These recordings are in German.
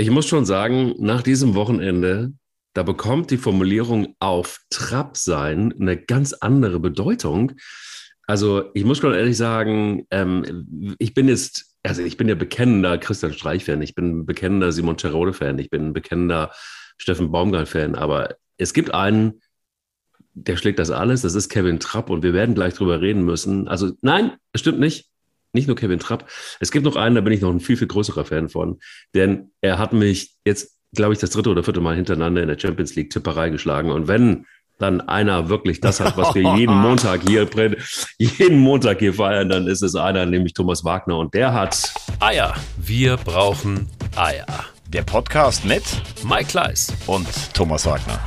Ich muss schon sagen, nach diesem Wochenende, da bekommt die Formulierung auf Trab sein eine ganz andere Bedeutung. Also ich muss schon ehrlich sagen, ähm, ich bin jetzt, also ich bin ja bekennender Christian Streich-Fan, ich bin bekennender Simon Terode-Fan, ich bin bekennender Steffen Baumgart-Fan, aber es gibt einen, der schlägt das alles, das ist Kevin Trapp und wir werden gleich drüber reden müssen. Also nein, es stimmt nicht. Nicht nur Kevin Trapp. Es gibt noch einen, da bin ich noch ein viel, viel größerer Fan von, denn er hat mich jetzt, glaube ich, das dritte oder vierte Mal hintereinander in der Champions League Tipperei geschlagen. Und wenn dann einer wirklich das hat, was wir jeden Montag hier jeden Montag hier feiern, dann ist es einer, nämlich Thomas Wagner und der hat Eier. Wir brauchen Eier. Der Podcast mit Mike Kleiss und Thomas Wagner.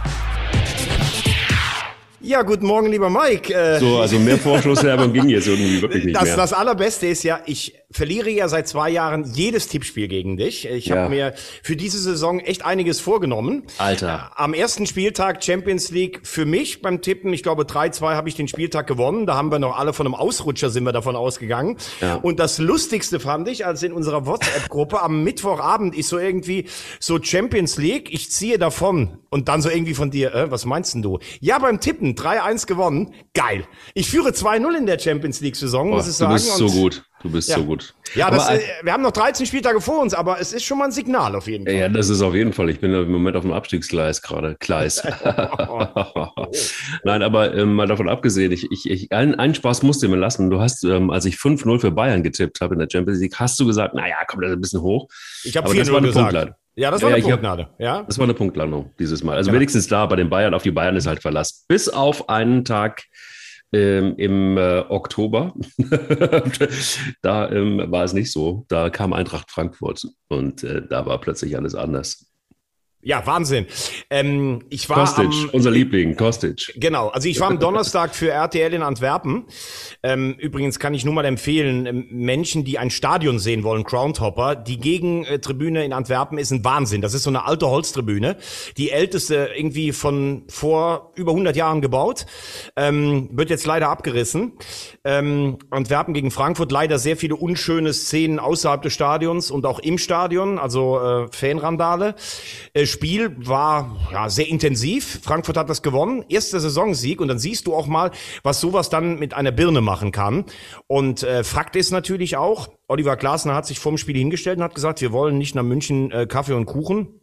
Ja, guten Morgen, lieber Mike. Äh, so, also mehr Vorschlusswerbung ging jetzt irgendwie wirklich nicht das, mehr. Das Allerbeste ist ja, ich verliere ja seit zwei Jahren jedes Tippspiel gegen dich. Ich ja. habe mir für diese Saison echt einiges vorgenommen. Alter. Am ersten Spieltag Champions League für mich beim Tippen, ich glaube 3-2 habe ich den Spieltag gewonnen. Da haben wir noch alle von einem Ausrutscher sind wir davon ausgegangen. Ja. Und das Lustigste fand ich, als in unserer WhatsApp-Gruppe am Mittwochabend ist so irgendwie so Champions League, ich ziehe davon. Und dann so irgendwie von dir, äh, was meinst denn du? Ja, beim Tippen 3-1 gewonnen. Geil. Ich führe 2-0 in der Champions League-Saison, muss ich sagen. Du bist so gut. Du bist ja. so gut. Ja, das, aber, äh, wir haben noch 13 Spieltage vor uns, aber es ist schon mal ein Signal auf jeden Fall. Ja, das ist auf jeden Fall. Ich bin im Moment auf dem Abstiegsgleis gerade. Gleis. Nein, aber ähm, mal davon abgesehen, ich, ich, ich, einen, einen Spaß musst du mir lassen. Du hast, ähm, als ich 5-0 für Bayern getippt habe in der Champions League, hast du gesagt, naja, komm, das ist ein bisschen hoch. Ich habe 4-0 gesagt. Ja, das war ja, eine Punktladung. Ja? Das war eine Punktlandung dieses Mal. Also genau. wenigstens da bei den Bayern, auf die Bayern ist halt Verlass. Bis auf einen Tag ähm, im äh, Oktober. da ähm, war es nicht so. Da kam Eintracht Frankfurt und äh, da war plötzlich alles anders. Ja, Wahnsinn. Ähm, ich war Kostic, am, unser Liebling, Kostic. Genau, also ich war am Donnerstag für RTL in Antwerpen. Ähm, übrigens kann ich nur mal empfehlen, ähm, Menschen, die ein Stadion sehen wollen, Groundhopper, die Gegentribüne in Antwerpen ist ein Wahnsinn. Das ist so eine alte Holztribüne, die älteste irgendwie von vor über 100 Jahren gebaut, ähm, wird jetzt leider abgerissen. Ähm, Antwerpen gegen Frankfurt, leider sehr viele unschöne Szenen außerhalb des Stadions und auch im Stadion, also äh, Fanrandale. Äh, Spiel war ja sehr intensiv. Frankfurt hat das gewonnen, erster Saisonsieg und dann siehst du auch mal, was sowas dann mit einer Birne machen kann. Und äh, Fakt ist natürlich auch, Oliver Glasner hat sich vorm Spiel hingestellt und hat gesagt, wir wollen nicht nach München äh, Kaffee und Kuchen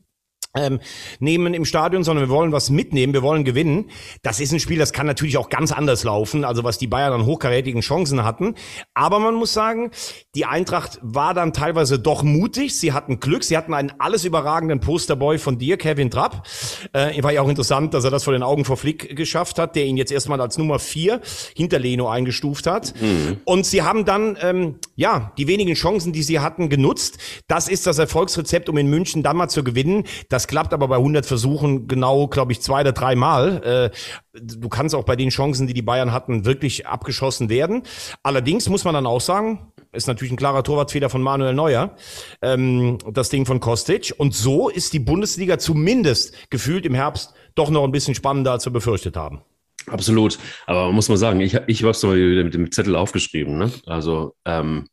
ähm, nehmen im Stadion, sondern wir wollen was mitnehmen, wir wollen gewinnen. Das ist ein Spiel, das kann natürlich auch ganz anders laufen, also was die Bayern an hochkarätigen Chancen hatten. Aber man muss sagen, die Eintracht war dann teilweise doch mutig. Sie hatten Glück, sie hatten einen alles überragenden Posterboy von dir, Kevin Trapp. Äh, war ja auch interessant, dass er das vor den Augen vor Flick geschafft hat, der ihn jetzt erstmal als Nummer vier hinter Leno eingestuft hat. Mhm. Und sie haben dann, ähm, ja, die wenigen Chancen, die sie hatten, genutzt. Das ist das Erfolgsrezept, um in München dann mal zu gewinnen. Das das klappt aber bei 100 Versuchen genau, glaube ich, zwei oder drei Mal. Äh, du kannst auch bei den Chancen, die die Bayern hatten, wirklich abgeschossen werden. Allerdings muss man dann auch sagen, ist natürlich ein klarer Torwartfehler von Manuel Neuer, ähm, das Ding von Kostic. Und so ist die Bundesliga zumindest gefühlt im Herbst doch noch ein bisschen spannender, als wir befürchtet haben. Absolut. Aber man muss mal sagen, ich, ich habe es mal wieder mit dem Zettel aufgeschrieben. Ne? Also ähm,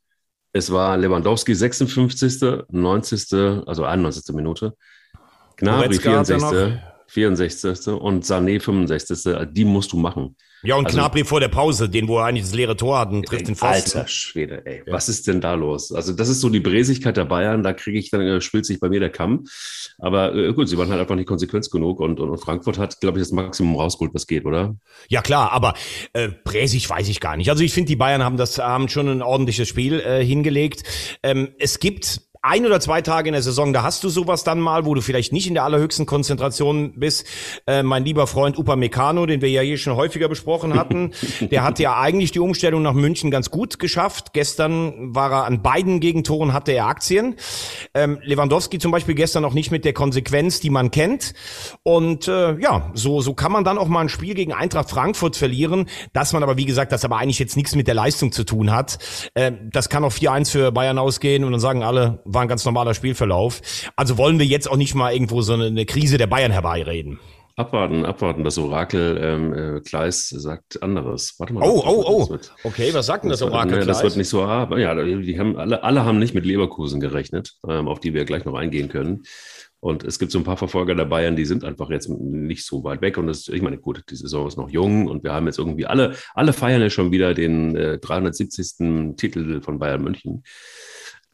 es war Lewandowski 56., 90., also 91. Minute. Gnabry 64. 64. und Sané 65. Die musst du machen. Ja, und also, Gnabry vor der Pause, den, wo er eigentlich das leere Tor hat und trifft den Pfosten. Alter Schwede, ey. Ja. Was ist denn da los? Also, das ist so die Bräsigkeit der Bayern. Da kriege ich dann, äh, schwillt sich bei mir der Kamm. Aber äh, gut, sie waren halt einfach nicht konsequent genug und, und, und Frankfurt hat, glaube ich, das Maximum rausgeholt, was geht, oder? Ja, klar, aber äh, bräsig weiß ich gar nicht. Also, ich finde, die Bayern haben das, haben schon ein ordentliches Spiel äh, hingelegt. Ähm, es gibt ein oder zwei Tage in der Saison, da hast du sowas dann mal, wo du vielleicht nicht in der allerhöchsten Konzentration bist. Äh, mein lieber Freund Upamecano, den wir ja hier schon häufiger besprochen hatten, der hat ja eigentlich die Umstellung nach München ganz gut geschafft. Gestern war er an beiden Gegentoren, hatte er Aktien. Ähm, Lewandowski zum Beispiel gestern noch nicht mit der Konsequenz, die man kennt. Und äh, ja, so, so kann man dann auch mal ein Spiel gegen Eintracht Frankfurt verlieren, dass man aber, wie gesagt, das aber eigentlich jetzt nichts mit der Leistung zu tun hat. Äh, das kann auch 4-1 für Bayern ausgehen und dann sagen alle, war ein ganz normaler Spielverlauf. Also wollen wir jetzt auch nicht mal irgendwo so eine, eine Krise der Bayern herbeireden. abwarten, abwarten. Das Orakel ähm, äh, Kleis sagt anderes. Warte mal. Oh, oh, oh. Wird, Okay, was sagt denn das das, Orakel? nee, das Kleis? wird nicht so aber Ja, die haben alle, alle haben nicht mit Leverkusen gerechnet, ähm, auf die wir gleich noch eingehen können. Und es gibt so ein paar Verfolger der Bayern, die sind einfach jetzt nicht so weit weg. Und das, ich meine, gut, die Saison ist noch jung und wir haben jetzt irgendwie alle, alle feiern ja schon wieder den äh, 370. Titel von Bayern München.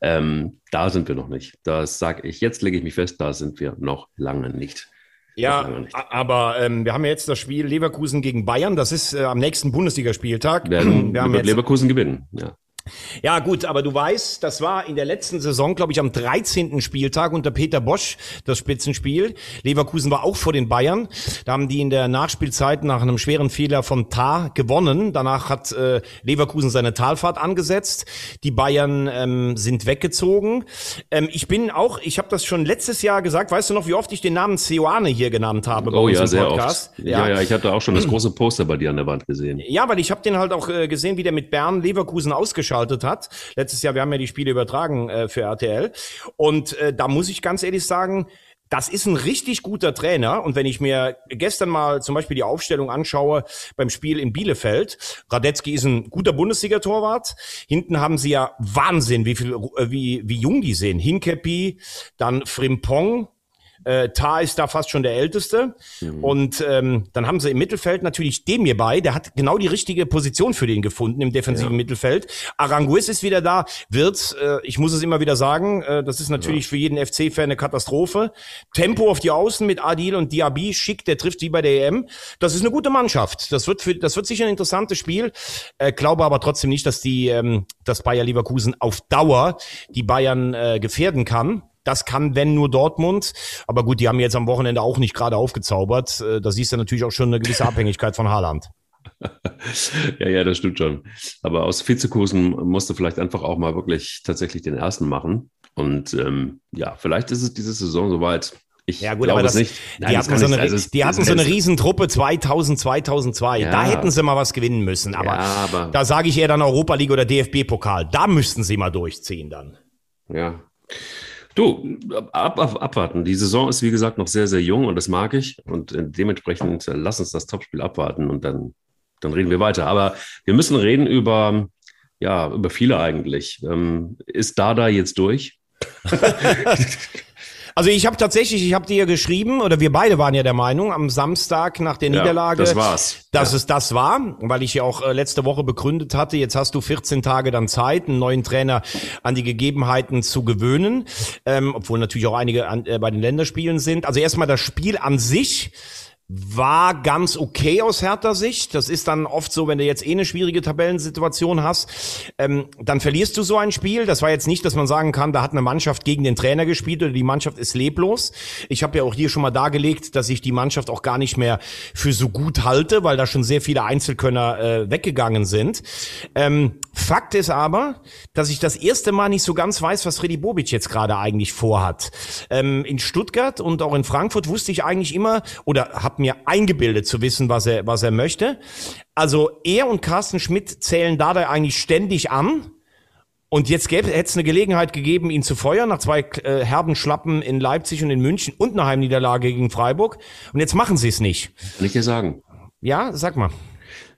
Ähm, da sind wir noch nicht. Das sage ich, jetzt lege ich mich fest, da sind wir noch lange nicht. Ja, aber ähm, wir haben ja jetzt das Spiel Leverkusen gegen Bayern. Das ist äh, am nächsten Bundesligaspieltag. Werden, wir haben jetzt, Leverkusen gewinnen. Ja. Ja gut, aber du weißt, das war in der letzten Saison, glaube ich, am 13. Spieltag unter Peter Bosch das Spitzenspiel. Leverkusen war auch vor den Bayern. Da haben die in der Nachspielzeit nach einem schweren Fehler von Tar gewonnen. Danach hat äh, Leverkusen seine Talfahrt angesetzt. Die Bayern ähm, sind weggezogen. Ähm, ich bin auch, ich habe das schon letztes Jahr gesagt. Weißt du noch, wie oft ich den Namen Seoane hier genannt habe bei Oh ja, sehr Podcast? oft. Ja. ja, ich hatte auch schon das große Poster bei dir an der Wand gesehen. Ja, weil ich habe den halt auch äh, gesehen, wie der mit Bern Leverkusen ausgeschaltet hat. Letztes Jahr, wir haben ja die Spiele übertragen äh, für RTL. Und äh, da muss ich ganz ehrlich sagen, das ist ein richtig guter Trainer. Und wenn ich mir gestern mal zum Beispiel die Aufstellung anschaue beim Spiel in Bielefeld, Radetzky ist ein guter Bundesliga-Torwart. Hinten haben sie ja Wahnsinn, wie viel, äh, wie, wie jung die sind. Hinkepi, dann Frimpong, äh, Tar ist da fast schon der Älteste. Und ähm, dann haben sie im Mittelfeld natürlich Demir bei. Der hat genau die richtige Position für den gefunden im defensiven Mittelfeld. Aranguiz ist wieder da. Wird, äh, ich muss es immer wieder sagen, äh, das ist natürlich für jeden FC-Fan eine Katastrophe. Tempo auf die Außen mit Adil und Diaby. Schick, der trifft wie bei der EM. Das ist eine gute Mannschaft. Das wird, für, das wird sicher ein interessantes Spiel. Äh, glaube aber trotzdem nicht, dass die, ähm, dass Bayer Leverkusen auf Dauer die Bayern äh, gefährden kann. Das kann, wenn nur Dortmund. Aber gut, die haben jetzt am Wochenende auch nicht gerade aufgezaubert. Äh, Da siehst du natürlich auch schon eine gewisse Abhängigkeit von Haaland. Ja, ja, das stimmt schon. Aber aus Vizekusen musste vielleicht einfach auch mal wirklich tatsächlich den ersten machen. Und ähm, ja, vielleicht ist es diese Saison soweit. Ich Ja gut, aber das, nicht. die Nein, das hatten, so eine, also die hatten so eine es- Riesentruppe 2000, 2002. Ja. Da hätten sie mal was gewinnen müssen. Aber, Ja, aber- da sage ich eher dann Europa League oder DFB-Pokal. Da müssten sie mal durchziehen dann. Ja. Du, ab, ab, abwarten. Die Saison ist, wie gesagt, noch sehr, sehr jung und das mag ich. Und äh, dementsprechend äh, lass uns das Topspiel abwarten und dann, dann reden wir weiter. Aber wir müssen reden über, ja, über viele eigentlich. Ähm, ist Dada jetzt durch? Also ich habe tatsächlich, ich habe dir geschrieben, oder wir beide waren ja der Meinung, am Samstag nach der Ja, Niederlage, das war's. dass Ja. es das war, weil ich ja auch äh, letzte Woche begründet hatte, jetzt hast du 14 Tage dann Zeit, einen neuen Trainer an die Gegebenheiten zu gewöhnen, ähm, obwohl natürlich auch einige an, äh, bei den Länderspielen sind. Also erstmal das Spiel an sich war ganz okay aus härter Sicht. Das ist dann oft so, wenn du jetzt eh eine schwierige Tabellensituation hast, ähm, dann verlierst du so ein Spiel. Das war jetzt nicht, dass man sagen kann, da hat eine Mannschaft gegen den Trainer gespielt oder die Mannschaft ist leblos. Ich habe ja auch hier schon mal dargelegt, dass ich die Mannschaft auch gar nicht mehr für so gut halte, weil da schon sehr viele Einzelkönner äh, weggegangen sind. Ähm, Fakt ist aber, dass ich das erste Mal nicht so ganz weiß, was Freddy Bobic jetzt gerade eigentlich vorhat. Ähm, in Stuttgart und auch in Frankfurt wusste ich eigentlich immer oder habe mir eingebildet zu wissen, was er, was er möchte. Also er und Carsten Schmidt zählen da eigentlich ständig an. Und jetzt hätte es eine Gelegenheit gegeben, ihn zu feuern nach zwei äh, herben Schlappen in Leipzig und in München und einer Heimniederlage gegen Freiburg. Und jetzt machen sie es nicht. Kann ich dir sagen. Ja, sag mal.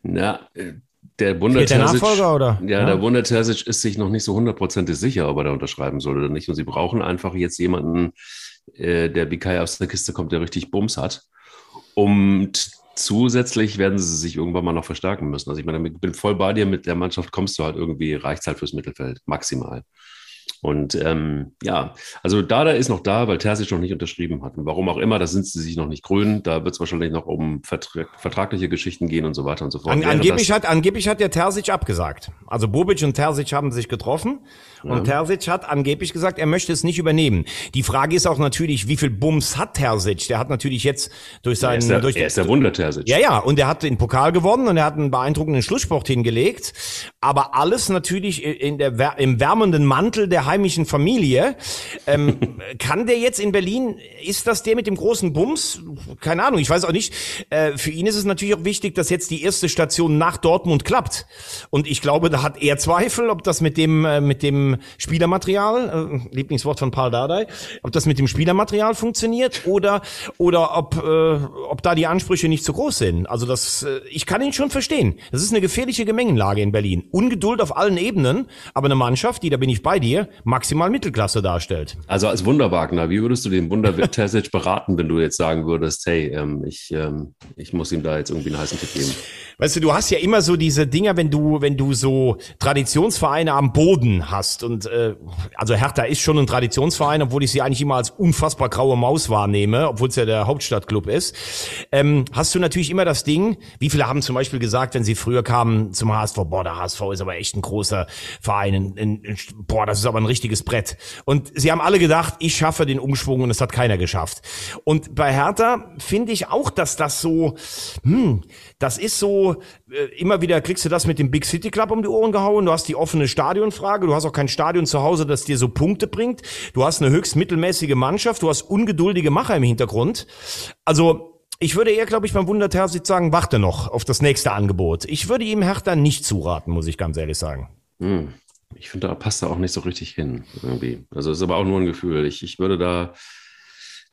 Na, äh, der Nachfolger, oder? Ja, Ja. der Terzic ist sich noch nicht so hundertprozentig sicher, ob er da unterschreiben soll oder nicht. Und sie brauchen einfach jetzt jemanden, äh, der wie Kai aus der Kiste kommt, der richtig Bums hat. Und zusätzlich werden sie sich irgendwann mal noch verstärken müssen. Also ich meine, ich bin voll bei dir, mit der Mannschaft kommst du halt irgendwie, reicht halt fürs Mittelfeld, maximal. Und ähm, ja, also Dada ist noch da, weil Terzic noch nicht unterschrieben hat. Und warum auch immer, da sind sie sich noch nicht grün. Da wird es wahrscheinlich noch um vertra vertragliche Geschichten gehen und so weiter und so fort. An, angeblich, hat, angeblich hat der Terzic abgesagt. Also Bobic und Terzic haben sich getroffen und Terzic hat angeblich gesagt, er möchte es nicht übernehmen. Die Frage ist auch natürlich, wie viel Bums hat Terzic? Der hat natürlich jetzt durch er seinen... ist der, durch er ist der Wunder Terzic. ja, ja, und er hat den Pokal gewonnen und er hat einen beeindruckenden Schlusssport hingelegt. Aber alles natürlich in der, im wärmenden Mantel der heimischen Familie. Ähm, kann der jetzt in Berlin, ist das der mit dem großen Bums? Keine Ahnung, ich weiß auch nicht. Äh, für ihn ist es natürlich auch wichtig, dass jetzt die erste Station nach Dortmund klappt. Und ich glaube, da hat er Zweifel, ob das mit dem, äh, mit dem Spielermaterial, äh, Lieblingswort von Paul Dardai, ob das mit dem Spielermaterial funktioniert oder, oder ob, äh, ob da die Ansprüche nicht so groß sind. Also das, äh, ich kann ihn schon verstehen. Das ist eine gefährliche Gemengenlage in Berlin. Ungeduld auf allen Ebenen, aber eine Mannschaft, die, da bin ich bei dir, maximal Mittelklasse darstellt. Also als Wunderwagner, wie würdest du den Wunder Terzic beraten, wenn du jetzt sagen würdest, hey, ähm, ich, ähm, ich muss ihm da jetzt irgendwie einen heißen Tipp geben? Weißt du, du hast ja immer so diese Dinger, wenn du, wenn du so Traditionsvereine am Boden hast und äh, also Hertha ist schon ein Traditionsverein, obwohl ich sie eigentlich immer als unfassbar graue Maus wahrnehme, obwohl es ja der Hauptstadtclub ist. Ähm, hast du natürlich immer das Ding, wie viele haben zum Beispiel gesagt, wenn sie früher kamen zum HSV, boah, der HSV ist aber echt ein großer Verein, ein, ein, boah, das ist aber ein richtiges Brett. Und sie haben alle gedacht, ich schaffe den Umschwung und es hat keiner geschafft. Und bei Hertha finde ich auch, dass das so, hm, das ist so, äh, immer wieder kriegst du das mit dem Big City Club um die Ohren gehauen. Du hast die offene Stadionfrage. Du hast auch kein Stadion zu Hause, das dir so Punkte bringt. Du hast eine höchst mittelmäßige Mannschaft. Du hast ungeduldige Macher im Hintergrund. Also, ich würde eher, glaube ich, beim Wunder Terzic sagen, warte noch auf das nächste Angebot. Ich würde ihm Hertha nicht zuraten, muss ich ganz ehrlich sagen. Hm. Ich finde, da passt er auch nicht so richtig hin, irgendwie. Also, ist aber auch nur ein Gefühl. Ich, ich würde da,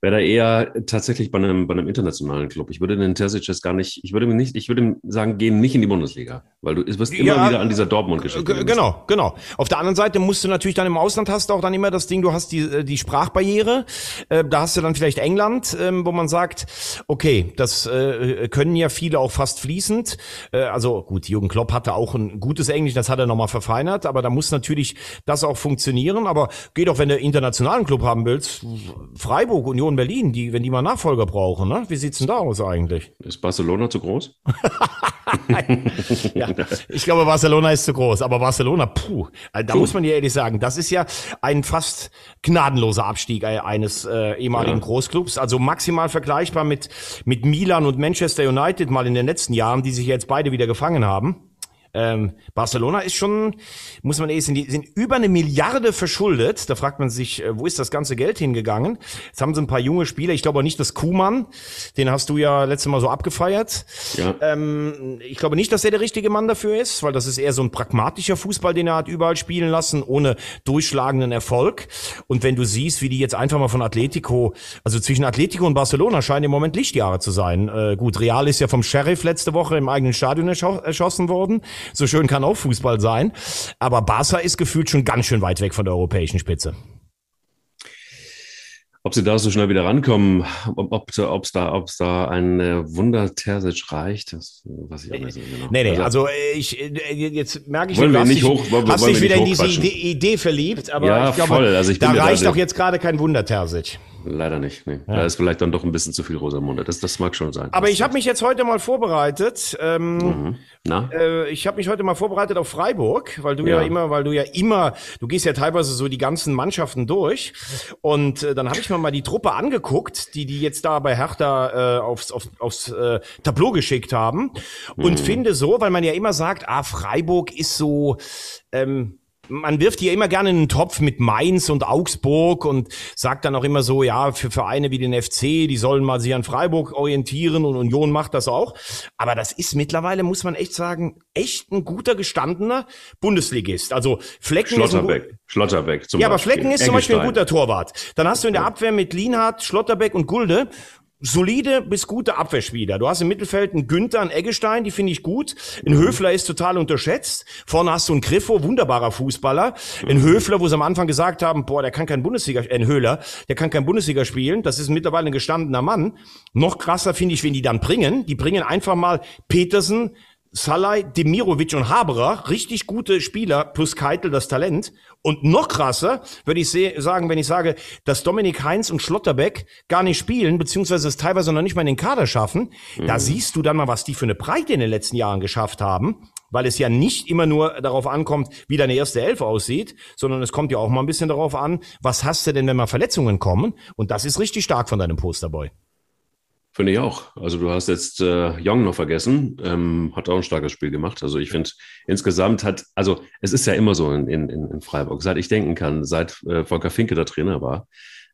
wäre da eher tatsächlich bei einem, bei einem internationalen Club. Ich würde den Terzic jetzt gar nicht, ich würde mir nicht, ich würde ihm sagen, gehen nicht in die Bundesliga, weil du wirst immer ja, wieder an dieser Dortmund-Geschichte. Genau, genau. Auf der anderen Seite musst du natürlich dann im Ausland hast du auch dann immer das Ding, du hast die, äh, die Sprachbarriere, äh, da hast du dann vielleicht England, ähm, wo man sagt, okay, das äh, können ja viele auch fast fließend. also gut, Jürgen Klopp hatte auch ein gutes Englisch, das hat er nochmal verfeinert, aber da muss natürlich das auch funktionieren, aber geht auch, wenn du internationalen Club haben willst, Freiburg, Union Union Berlin, die, wenn die mal Nachfolger brauchen, ne? Wie sieht's denn da aus eigentlich? Ist Barcelona zu groß? ja, ich glaube, Barcelona ist zu groß, aber Barcelona, puh, also da puh. muss man ja ehrlich sagen, das ist ja ein fast gnadenloser Abstieg eines äh, ehemaligen ja. Großclubs, also maximal vergleichbar mit, mit Milan und Manchester United mal in den letzten Jahren, die sich jetzt beide wieder gefangen haben. Ähm, Barcelona ist schon, muss man ehrlich sagen, die sind über eine Milliarde verschuldet. Da fragt man sich, äh, wo ist das ganze Geld hingegangen? Jetzt haben sie ein paar junge Spieler. Ich glaube auch nicht, dass Kuhmann, den hast du ja letztes Mal so abgefeiert. Ja. Ähm, ich glaube nicht, dass er der richtige Mann dafür ist, weil das ist eher so ein pragmatischer Fußball, den er hat überall spielen lassen, ohne durchschlagenden Erfolg. Und wenn du siehst, wie die jetzt einfach mal von Atletico, also zwischen Atletico und Barcelona scheinen im Moment Lichtjahre zu sein. Äh, gut, Real ist ja vom Sheriff letzte Woche im eigenen Stadion erschossen worden. So schön kann auch Fußball sein. Aber Barca ist gefühlt schon ganz schön weit weg von der europäischen Spitze. Ob sie da so schnell wieder rankommen, ob, ob, ob es da, ob's da ein äh, Wunder Terzic reicht, das weiß ich auch nicht so genau. Nee, nee, also, also ich, äh, jetzt merke ich, wollen du hast, dich, hoch, wollen, hast dich wieder in diese Idee, verliebt, aber ja, ich glaube, voll. Also ich da reicht auch jetzt gerade kein Wunder Terzic. Leider nicht. Nee. Ja. Da ist vielleicht dann doch ein bisschen zu viel Rosamunde. Das, das mag schon sein. Aber ich habe mich jetzt heute mal vorbereitet. Ähm, mhm. Na? Äh, ich habe mich heute mal vorbereitet auf Freiburg, weil du ja. ja. immer, weil du ja immer, du gehst ja teilweise so die ganzen Mannschaften durch. Und äh, dann habe ich mir mal die Truppe angeguckt, die die jetzt da bei Hertha äh, aufs, auf, aufs äh, Tableau geschickt haben. Und mhm. finde so, weil man ja immer sagt, ah, Freiburg ist so. Ähm, man wirft hier immer gerne einen Topf mit Mainz und Augsburg und sagt dann auch immer so, ja, für Vereine wie den FC, die sollen mal sich an Freiburg orientieren und Union macht das auch. Aber das ist mittlerweile, muss man echt sagen, echt ein guter gestandener Bundesligist. Also Flecken Schlotterbeck, ist Schlotterbeck zum Ja, aber Flecken ist zum Beispiel ein guter Torwart. Dann hast du in der Abwehr mit Lienhardt, Schlotterbeck und Gulde solide bis gute Abwehrspieler. Du hast im Mittelfeld einen Günther, einen Eggestein, die finde ich gut. Ein Höfler ist total unterschätzt. Vorne hast du einen Griffo, wunderbarer Fußballer. Ein mhm. Höfler, wo sie am Anfang gesagt haben, boah, der kann kein Bundesliga, äh, ein Höhler, der kann kein Bundesliga spielen. Das ist mittlerweile ein gestandener Mann. Noch krasser finde ich, wenn die dann bringen. Die bringen einfach mal Petersen, Salai, Demirovic und Haberer, richtig gute Spieler, plus Keitel das Talent. Und noch krasser würde ich sagen, wenn ich sage, dass Dominik Heinz und Schlotterbeck gar nicht spielen, beziehungsweise es teilweise noch nicht mal in den Kader schaffen. Mhm. Da siehst du dann mal, was die für eine Breite in den letzten Jahren geschafft haben. Weil es ja nicht immer nur darauf ankommt, wie deine erste Elf aussieht, sondern es kommt ja auch mal ein bisschen darauf an, was hast du denn, wenn mal Verletzungen kommen? Und das ist richtig stark von deinem Posterboy. Finde ich auch. Also du hast jetzt äh, Young noch vergessen, ähm, hat auch ein starkes Spiel gemacht. Also ich finde insgesamt hat, also es ist ja immer so in, in, in Freiburg, seit ich denken kann, seit äh, Volker Finke der Trainer war,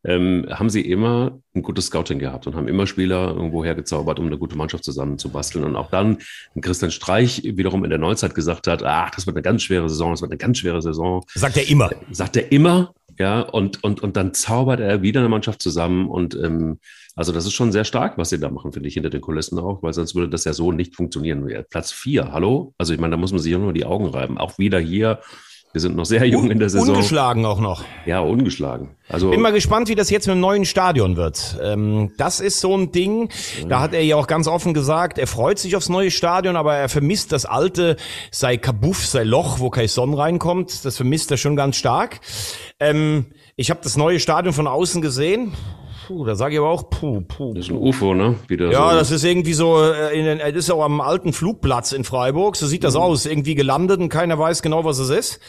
ähm, haben sie immer ein gutes Scouting gehabt und haben immer Spieler irgendwo hergezaubert, um eine gute Mannschaft zusammenzubasteln. Und auch dann Christian Streich wiederum in der Neuzeit gesagt hat, ach, das wird eine ganz schwere Saison, das wird eine ganz schwere Saison. Sagt er immer. Sagt er immer, ja, und, und, und dann zaubert er wieder eine Mannschaft zusammen und ähm, also das ist schon sehr stark, was sie da machen, finde ich, hinter den Kulissen auch, weil sonst würde das ja so nicht funktionieren. Platz vier, hallo? Also ich meine, da muss man sich ja nur die Augen reiben. Auch wieder hier wir sind noch sehr jung Un in der Saison. Ungeschlagen auch noch. Ja, ungeschlagen. Also bin mal gespannt, wie das jetzt mit dem neuen Stadion wird. Ähm, das ist so ein Ding. Da hat er ja auch ganz offen gesagt, er freut sich aufs neue Stadion, aber er vermisst das alte, sei Kabuff, sei Loch, wo kein Sonn reinkommt. Das vermisst er schon ganz stark. Ähm, ich habe das neue Stadion von außen gesehen. Puh, da sage ich aber auch, puh, puh. Das ist ein UFO, ne? Wieder ja, so. das ist irgendwie so, äh, in den, das ist auch am alten Flugplatz in Freiburg. So sieht das mhm. aus. Irgendwie gelandet und keiner weiß genau, was es ist.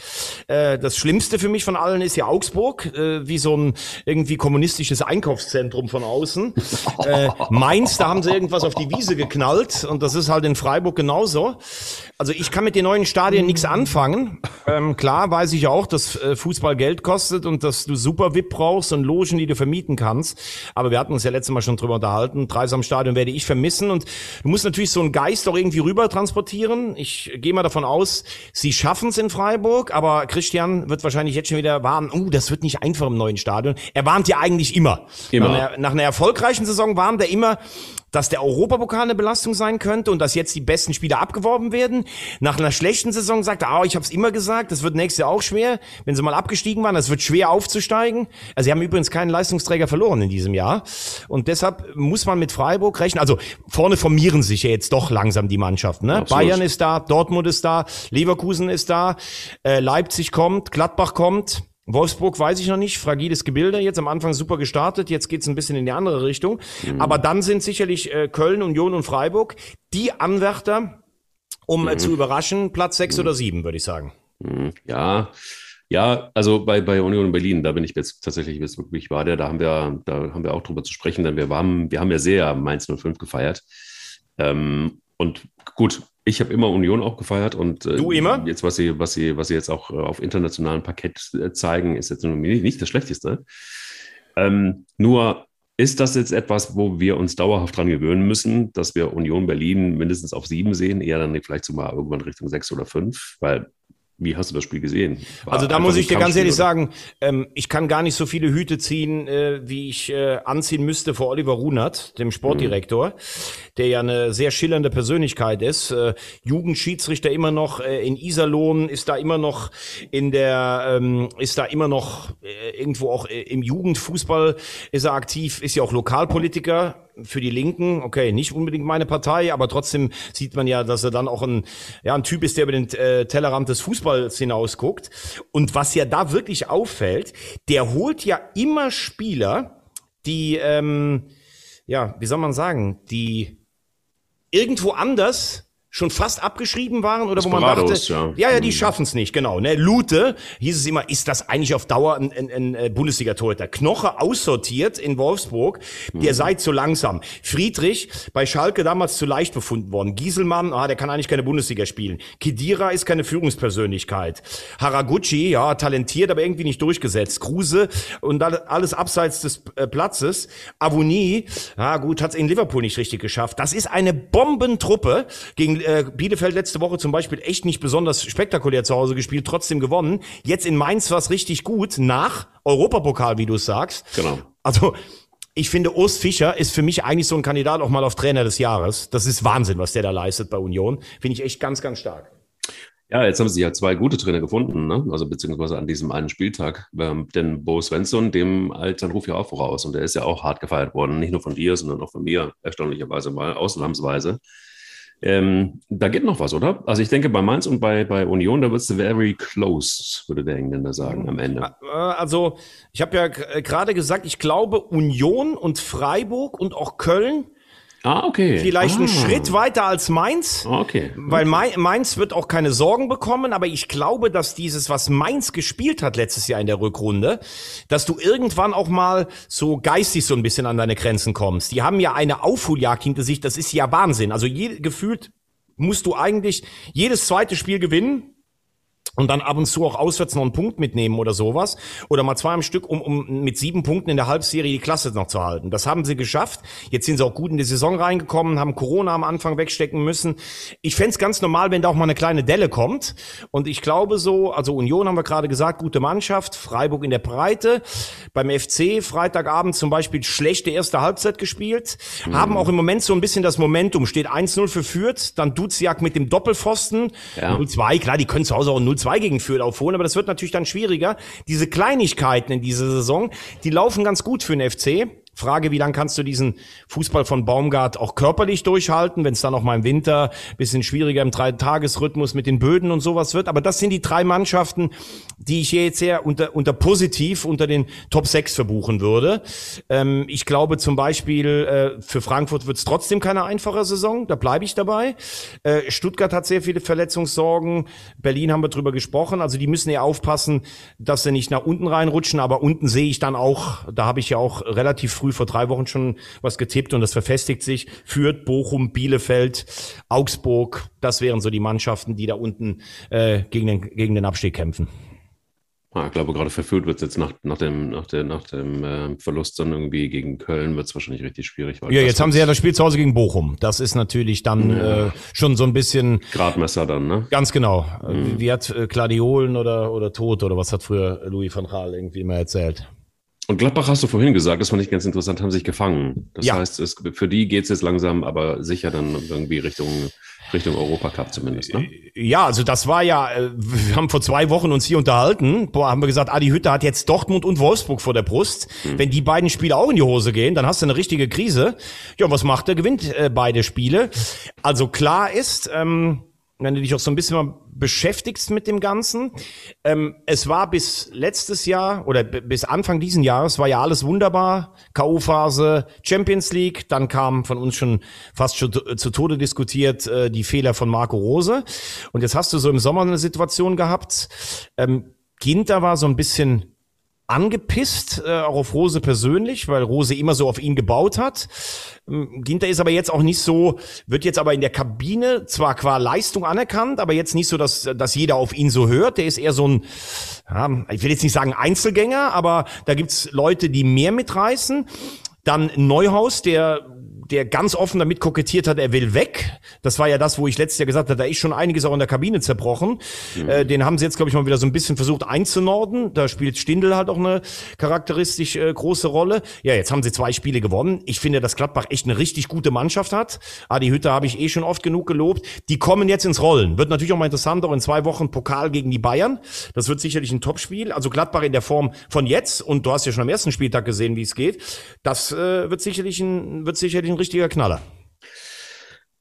Äh, das Schlimmste für mich von allen ist ja Augsburg, äh, wie so ein irgendwie kommunistisches Einkaufszentrum von außen. Mainz, da haben sie irgendwas auf die Wiese geknallt und das ist halt in Freiburg genauso. Also ich kann mit den neuen Stadien nichts anfangen. Ähm, klar weiß ich auch, dass Fußball Geld kostet und dass du super VIP brauchst und Logen, die du vermieten kannst. Aber wir hatten uns ja letztes Mal schon drüber unterhalten. Dreisamstadion werde ich vermissen und du musst natürlich so einen Geist auch irgendwie rüber transportieren. Ich gehe mal davon aus, sie schaffen es in Freiburg, aber Christian wird wahrscheinlich jetzt schon wieder warnen, uh, das wird nicht einfach im neuen Stadion. Er warnt ja eigentlich immer. Immer. Nach einer, nach einer erfolgreichen Saison warnt er immer, dass der Europapokal eine Belastung sein könnte und dass jetzt die besten Spieler abgeworben werden. Nach einer schlechten Saison sagt er, oh, ich habe es immer gesagt, das wird nächstes Jahr auch schwer, wenn sie mal abgestiegen waren, das wird schwer aufzusteigen. Also sie haben übrigens keinen Leistungsträger verloren in diesem Jahr und deshalb muss man mit Freiburg rechnen. Also vorne formieren sich ja jetzt doch langsam die Mannschaften. Ne? Bayern ist da, Dortmund ist da, Leverkusen ist da, äh, Leipzig kommt, Gladbach kommt. Wolfsburg weiß ich noch nicht, fragiles Gebilde, jetzt am Anfang super gestartet, jetzt geht's ein bisschen in die andere Richtung. Mhm. Aber dann sind sicherlich äh, Köln, Union und Freiburg die Anwärter, um äh, mhm. zu überraschen, Platz sechs mhm. oder sieben, würde ich sagen. Mhm. Ja, ja, also bei, bei Union Berlin, da bin ich jetzt tatsächlich jetzt wirklich war der, da haben wir, da haben wir auch drüber zu sprechen, denn wir waren, wir haben ja sehr Mainz 05 gefeiert. Ähm, und gut, ich habe immer Union auch gefeiert und äh, du immer? Jetzt, was sie, was sie, was sie jetzt auch äh, auf internationalem Parkett äh, zeigen, ist jetzt nicht das Schlechteste. Ähm, nur ist das jetzt etwas, wo wir uns dauerhaft dran gewöhnen müssen, dass wir Union Berlin mindestens auf sieben sehen, eher dann vielleicht so mal irgendwann Richtung sechs oder fünf, weil wie hast du das Spiel gesehen? War also da muss ich dir ganz ehrlich oder? sagen, ähm, ich kann gar nicht so viele Hüte ziehen, äh, wie ich äh, anziehen müsste vor Oliver Runert, dem Sportdirektor, mhm. der ja eine sehr schillernde Persönlichkeit ist. Äh, Jugendschiedsrichter immer noch äh, in Iserlohn, ist da immer noch in der, ähm, ist da immer noch äh, irgendwo auch äh, im Jugendfußball ist er aktiv, ist ja auch Lokalpolitiker für die Linken, okay, nicht unbedingt meine Partei, aber trotzdem sieht man ja, dass er dann auch ein, ja, ein Typ ist, der über den äh, Tellerrand des Fußballs hinausguckt. Und was ja da wirklich auffällt, der holt ja immer Spieler, die, ähm, ja, wie soll man sagen, die irgendwo anders schon fast abgeschrieben waren oder wo man dachte, ja, ja, ja die mhm. schaffen es nicht, genau. Ne? Lute hieß es immer, ist das eigentlich auf Dauer ein, ein, ein äh, Bundesliga-Torhüter? Knoche aussortiert in Wolfsburg, der mhm. sei zu langsam. Friedrich bei Schalke damals zu leicht befunden worden. Gieselmann, ah, der kann eigentlich keine Bundesliga spielen. Kedira ist keine Führungspersönlichkeit. Haraguchi, ja, talentiert, aber irgendwie nicht durchgesetzt. Kruse und alles abseits des äh, Platzes. Avoni, ja gut, hat es in Liverpool nicht richtig geschafft. Das ist eine Bombentruppe gegen äh, Bielefeld letzte Woche zum Beispiel echt nicht besonders spektakulär zu Hause gespielt, trotzdem gewonnen. Jetzt in Mainz war es richtig gut, nach Europapokal, wie du sagst. Genau. Also ich finde, Urs Fischer ist für mich eigentlich so ein Kandidat auch mal auf Trainer des Jahres. Das ist Wahnsinn, was der da leistet bei Union. Finde ich echt ganz, ganz stark. Ja, jetzt haben sie ja zwei gute Trainer gefunden, ne? also beziehungsweise an diesem einen Spieltag. Ähm, denn Bo Svensson, dem eilt sein Ruf ja auch voraus und der ist ja auch hart gefeiert worden, nicht nur von dir, sondern auch von mir, erstaunlicherweise mal, ausnahmsweise. Ähm, da geht noch was, oder? Also ich denke, bei Mainz und bei, bei Union, da wird es very close, würde der Engländer sagen am Ende. Äh, also ich habe ja gerade gesagt, ich glaube, Union und Freiburg und auch Köln Ah, okay. Vielleicht ah. einen Schritt weiter als Mainz. Ah, okay. Weil Mai- Mainz wird auch keine Sorgen bekommen, aber ich glaube, dass dieses, was Mainz gespielt hat letztes Jahr in der Rückrunde, dass du irgendwann auch mal so geistig so ein bisschen an deine Grenzen kommst. Die haben ja eine Aufholjagd hinter sich, das ist ja Wahnsinn. Also je, gefühlt musst du eigentlich jedes zweite Spiel gewinnen. Und dann ab und zu auch auswärts noch einen Punkt mitnehmen oder sowas. Oder mal zwei am Stück, um, um mit sieben Punkten in der Halbserie die Klasse noch zu halten. Das haben sie geschafft. Jetzt sind sie auch gut in die Saison reingekommen, haben Corona am Anfang wegstecken müssen. Ich fänd's ganz normal, wenn da auch mal eine kleine Delle kommt. Und ich glaube so, also Union haben wir gerade gesagt, gute Mannschaft, Freiburg in der Breite. Beim FC Freitagabend zum Beispiel schlechte erste Halbzeit gespielt. Haben auch im Moment so ein bisschen das Momentum. Steht 1-0 für Fürth, dann Duziak mit dem Doppelpfosten. Ja. 0-2, klar, die können zu Hause auch 0-2 gegen Fürth aufholen, aber das wird natürlich dann schwieriger. Diese Kleinigkeiten in dieser Saison, die laufen ganz gut für den FC. Frage, wie lange kannst du diesen Fußball von Baumgart auch körperlich durchhalten, wenn es dann auch mal im Winter bisschen schwieriger im Dreitagesrhythmus mit den Böden und sowas wird. Aber das sind die drei Mannschaften, die ich jetzt sehr unter, unter positiv unter den Top 6 verbuchen würde. Ähm, ich glaube zum Beispiel, äh, für Frankfurt wird es trotzdem keine einfache Saison, da bleibe ich dabei. Äh, Stuttgart hat sehr viele Verletzungssorgen, Berlin haben wir drüber gesprochen, also die müssen ja aufpassen, dass sie nicht nach unten reinrutschen, aber unten sehe ich dann auch, da habe ich ja auch relativ früh vor drei Wochen schon was getippt und das verfestigt sich. Fürth, Bochum, Bielefeld, Augsburg, das wären so die Mannschaften, die da unten äh, gegen, den, gegen den Abstieg kämpfen. Ah, ich glaube, gerade verführt wird es jetzt nach, nach dem, nach der, nach dem äh, Verlust dann irgendwie gegen Köln wird es wahrscheinlich richtig schwierig. Ja, jetzt haben wird sie ja das Spiel zu Hause gegen Bochum. Das ist natürlich dann äh, schon so ein bisschen Gradmesser dann, ne? Ganz genau. Wie, wie hat äh, Gladiolen oder, oder Tod oder was hat früher Louis van Gaal irgendwie mal erzählt? Und Gladbach hast du vorhin gesagt, das fand ich ganz interessant, haben sich gefangen. Das Ja. heißt, es, für die geht es jetzt langsam, aber sicher dann irgendwie Richtung, Richtung Europacup zumindest, ne? Ja, also das war ja, äh, wir haben vor zwei Wochen uns hier unterhalten, boah, haben wir gesagt, Adi Hütte hat jetzt Dortmund und Wolfsburg vor der Brust. Wenn die beiden Spiele auch in die Hose gehen, dann hast du eine richtige Krise. Ja, was macht er? Gewinnt äh, beide Spiele. Also klar ist, ähm, wenn du dich auch so ein bisschen mal beschäftigst mit dem Ganzen. Ähm, es war bis letztes Jahr oder bis Anfang diesen Jahres war ja alles wunderbar. K.O.-Phase, Champions League, dann kam von uns schon fast schon zu zu Tode diskutiert äh, die Fehler von Marco Rose. Und jetzt hast du so im Sommer eine Situation gehabt. Ähm, Ginter war so ein bisschen angepisst, äh, auch auf Rose persönlich, weil Rose immer so auf ihn gebaut hat. Ähm, Ginter ist aber jetzt auch nicht so, wird jetzt aber in der Kabine zwar qua Leistung anerkannt, aber jetzt nicht so, dass, dass jeder auf ihn so hört. Der ist eher so ein, ja, ich will jetzt nicht sagen Einzelgänger, aber da gibt's Leute, die mehr mitreißen. Dann Neuhaus, der der ganz offen damit kokettiert hat, er will weg. Das war ja das, wo ich letztes Jahr gesagt habe, da ist schon einiges auch in der Kabine zerbrochen. Äh, den haben sie jetzt, glaube ich, mal wieder so ein bisschen versucht einzunorden. Da spielt Stindl halt auch eine charakteristisch äh, große Rolle. Ja, jetzt haben sie zwei Spiele gewonnen. Ich finde, dass Gladbach echt eine richtig gute Mannschaft hat. Adi Hütte habe ich eh schon oft genug gelobt. Die kommen jetzt ins Rollen. Wird natürlich auch mal interessant, auch in zwei Wochen Pokal gegen die Bayern. Das wird sicherlich ein Topspiel. Also Gladbach in der Form von jetzt. Und du hast ja schon am ersten Spieltag gesehen, wie es geht. Das äh, wird sicherlich ein, wird sicherlich ein richtiger Knaller.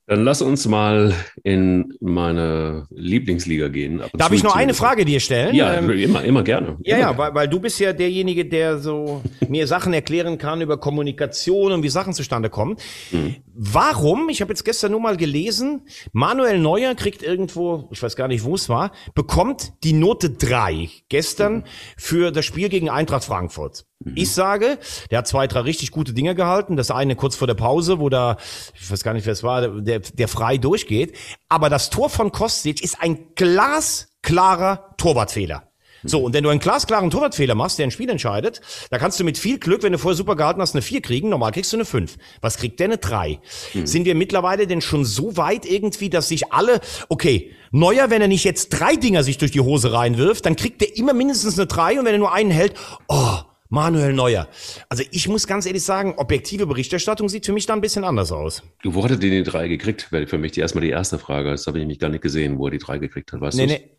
Dann lass uns mal in meine Lieblingsliga gehen. Darf ich noch eine. Frage dir stellen? Ja, Ähm, immer, immer gerne. Ja, immer ja, weil, weil du bist ja derjenige, der so mir Sachen erklären kann über Kommunikation und wie Sachen zustande kommen. Warum, ich habe jetzt gestern nur mal gelesen, Manuel Neuer kriegt irgendwo, ich weiß gar nicht, wo es war, bekommt die Note drei gestern für das Spiel gegen Eintracht Frankfurt. Ich sage, der hat zwei, drei richtig gute Dinge gehalten. Das eine kurz vor der Pause, wo da, ich weiß gar nicht, wer es war, der, der frei durchgeht. Aber das Tor von Kostic ist ein glasklarer Torwartfehler. So, und wenn du einen glasklaren Torwartfehler machst, der ein Spiel entscheidet, da kannst du mit viel Glück, wenn du vorher super gehalten hast, eine 4 kriegen. Normal kriegst du eine 5. Was kriegt der eine 3? Sind wir mittlerweile denn schon so weit irgendwie, dass sich alle, okay, Neuer, wenn er nicht jetzt drei Dinger sich durch die Hose reinwirft, dann kriegt er immer mindestens eine 3 und wenn er nur einen hält, oh, Manuel Neuer. Also ich muss ganz ehrlich sagen, objektive Berichterstattung sieht für mich da ein bisschen anders aus. Du, wo hat er denn die drei gekriegt? Wäre für mich die erstmal die erste Frage. Das habe ich nämlich gar nicht gesehen, wo er die drei gekriegt hat. Weißt Nee, du's? nee.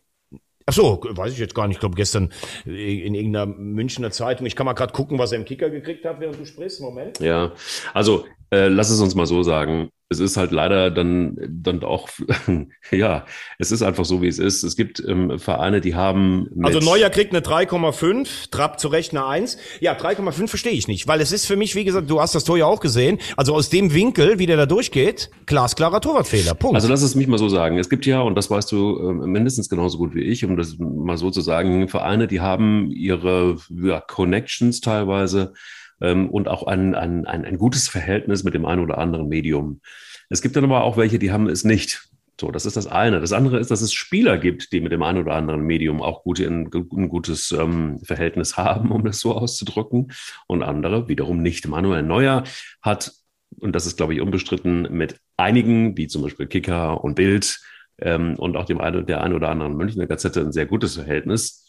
Ach so, weiß ich jetzt gar nicht. Ich glaube gestern in irgendeiner Münchner Zeitung. Ich kann mal gerade gucken, was er im Kicker gekriegt hat, während du sprichst. Moment. Ja, also äh, lass es uns mal so sagen. Es ist halt leider dann, dann auch, ja, es ist einfach so, wie es ist. Es gibt ähm, Vereine, die haben. Also Neuer kriegt eine 3,5, Trapp zu Recht eine 1. Ja, 3,5 verstehe ich nicht, weil es ist für mich, wie gesagt, du hast das Tor ja auch gesehen. Also aus dem Winkel, wie der da durchgeht, glasklarer Torwartfehler. Punkt. Also lass es mich mal so sagen. Es gibt ja, und das weißt du äh, mindestens genauso gut wie ich, um das mal so zu sagen, Vereine, die haben ihre ja, Connections teilweise ähm, und auch ein, ein, ein, ein gutes Verhältnis mit dem einen oder anderen Medium. Es gibt dann aber auch welche, die haben es nicht. So, das ist das eine. Das andere ist, dass es Spieler gibt, die mit dem einen oder anderen Medium auch gute, ein, ein gutes ähm, Verhältnis haben, um das so auszudrücken, und andere wiederum nicht. Manuel Neuer hat, und das ist, glaube ich, unbestritten, mit einigen, wie zum Beispiel Kicker und Bild ähm, und auch dem einen, der einen oder anderen Münchner Gazette ein sehr gutes Verhältnis.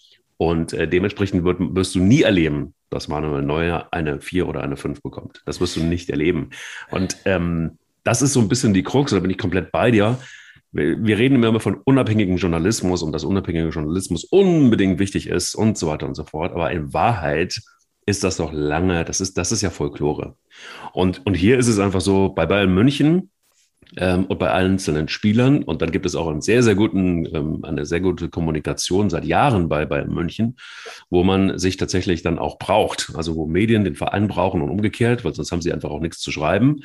Und äh, dementsprechend wird, wirst du nie erleben, dass Manuel Neuer eine 4 oder eine 5 bekommt. Das wirst du nicht erleben. Und ähm, das ist so ein bisschen die Krux, da bin ich komplett bei dir. Wir reden immer von unabhängigem Journalismus und dass unabhängiger Journalismus unbedingt wichtig ist und so weiter und so fort. Aber in Wahrheit ist das doch lange, das ist, das ist ja Folklore. Und, und hier ist es einfach so, bei Bayern München ähm, und bei einzelnen Spielern. Und dann gibt es auch einen sehr, sehr guten, ähm, eine sehr gute Kommunikation seit Jahren bei Bayern München, wo man sich tatsächlich dann auch braucht. Also wo Medien den Verein brauchen und umgekehrt, weil sonst haben sie einfach auch nichts zu schreiben.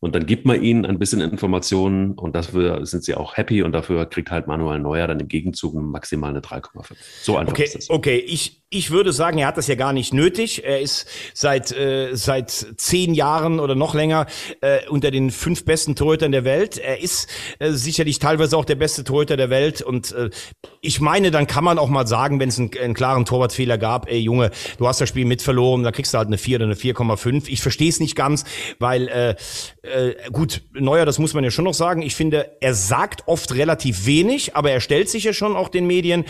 Und dann gibt man ihnen ein bisschen Informationen und dafür sind sie auch happy und dafür kriegt halt Manuel Neuer dann im Gegenzug maximal eine 3,5. So einfach okay, ist das. Okay, ich, ich würde sagen, er hat das ja gar nicht nötig. Er ist seit, äh, seit zehn Jahren oder noch länger äh, unter den fünf besten Torhütern der Welt. Er ist äh, sicherlich teilweise auch der beste Torhüter der Welt und äh, ich meine, dann kann man auch mal sagen, wenn es einen, einen klaren Torwartfehler gab, ey Junge, du hast das Spiel mit verloren, da kriegst du halt eine 4 oder eine 4,5. Ich verstehe es nicht ganz, weil äh, äh, gut, Neuer, das muss man ja schon noch sagen. Ich finde, er sagt oft relativ wenig, aber er stellt sich ja schon auch den Medien.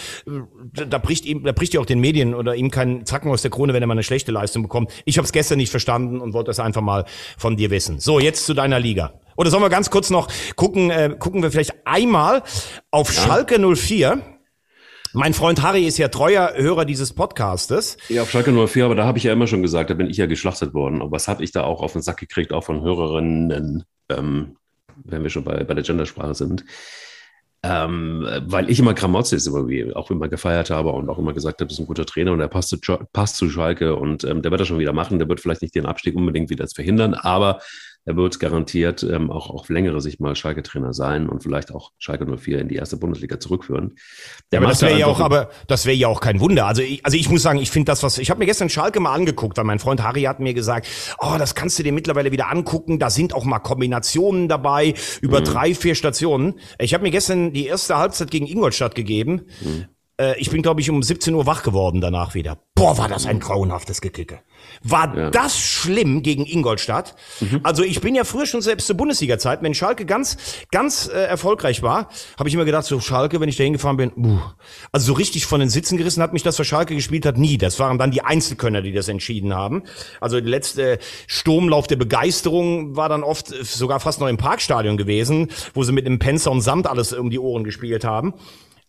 Da bricht ihm, da bricht ja auch den Medien oder ihm kein Zacken aus der Krone, wenn er mal eine schlechte Leistung bekommt. Ich habe es gestern nicht verstanden und wollte das einfach mal von dir wissen. So, jetzt zu deiner Liga. Oder sollen wir ganz kurz noch gucken, äh, gucken wir vielleicht einmal auf ja. Schalke 04. Mein Freund Harry ist ja treuer Hörer dieses Podcastes. Ja, auf Schalke 04, aber da habe ich ja immer schon gesagt, da bin ich ja geschlachtet worden. Und was habe ich da auch auf den Sack gekriegt, auch von Hörerinnen, ähm, wenn wir schon bei, bei der Gendersprache sind. Ähm, weil ich immer Gramozis immer wie, auch immer gefeiert habe und auch immer gesagt habe, das ist ein guter Trainer und er passt zu, passt zu Schalke und ähm, der wird das schon wieder machen. Der wird vielleicht nicht den Abstieg unbedingt wieder verhindern, aber er wird garantiert ähm, auch auf längere Sicht mal Schalke-Trainer sein und vielleicht auch Schalke 04 in die erste Bundesliga zurückführen. Der ja, aber das wäre ja auch, aber das wäre ja auch kein Wunder. Also ich, also ich muss sagen, ich finde das, was ich habe mir gestern Schalke mal angeguckt, weil mein Freund Harry hat mir gesagt, oh, das kannst du dir mittlerweile wieder angucken. Da sind auch mal Kombinationen dabei über mhm. drei, vier Stationen. Ich habe mir gestern die erste Halbzeit gegen Ingolstadt gegeben. Mhm. Äh, ich bin, glaube ich, um 17 Uhr wach geworden danach wieder. Boah, war das ein grauenhaftes Gekicke. War ja. das schlimm gegen Ingolstadt? Mhm. Also ich bin ja früher schon selbst zur Bundesliga-Zeit, wenn Schalke ganz, ganz äh, erfolgreich war, habe ich immer gedacht, so Schalke, wenn ich da hingefahren bin, buh. also so richtig von den Sitzen gerissen hat mich das, was Schalke gespielt hat, nie. Das waren dann die Einzelkönner, die das entschieden haben. Also der letzte Sturmlauf der Begeisterung war dann oft sogar fast noch im Parkstadion gewesen, wo sie mit einem Penzer und Sand alles um die Ohren gespielt haben.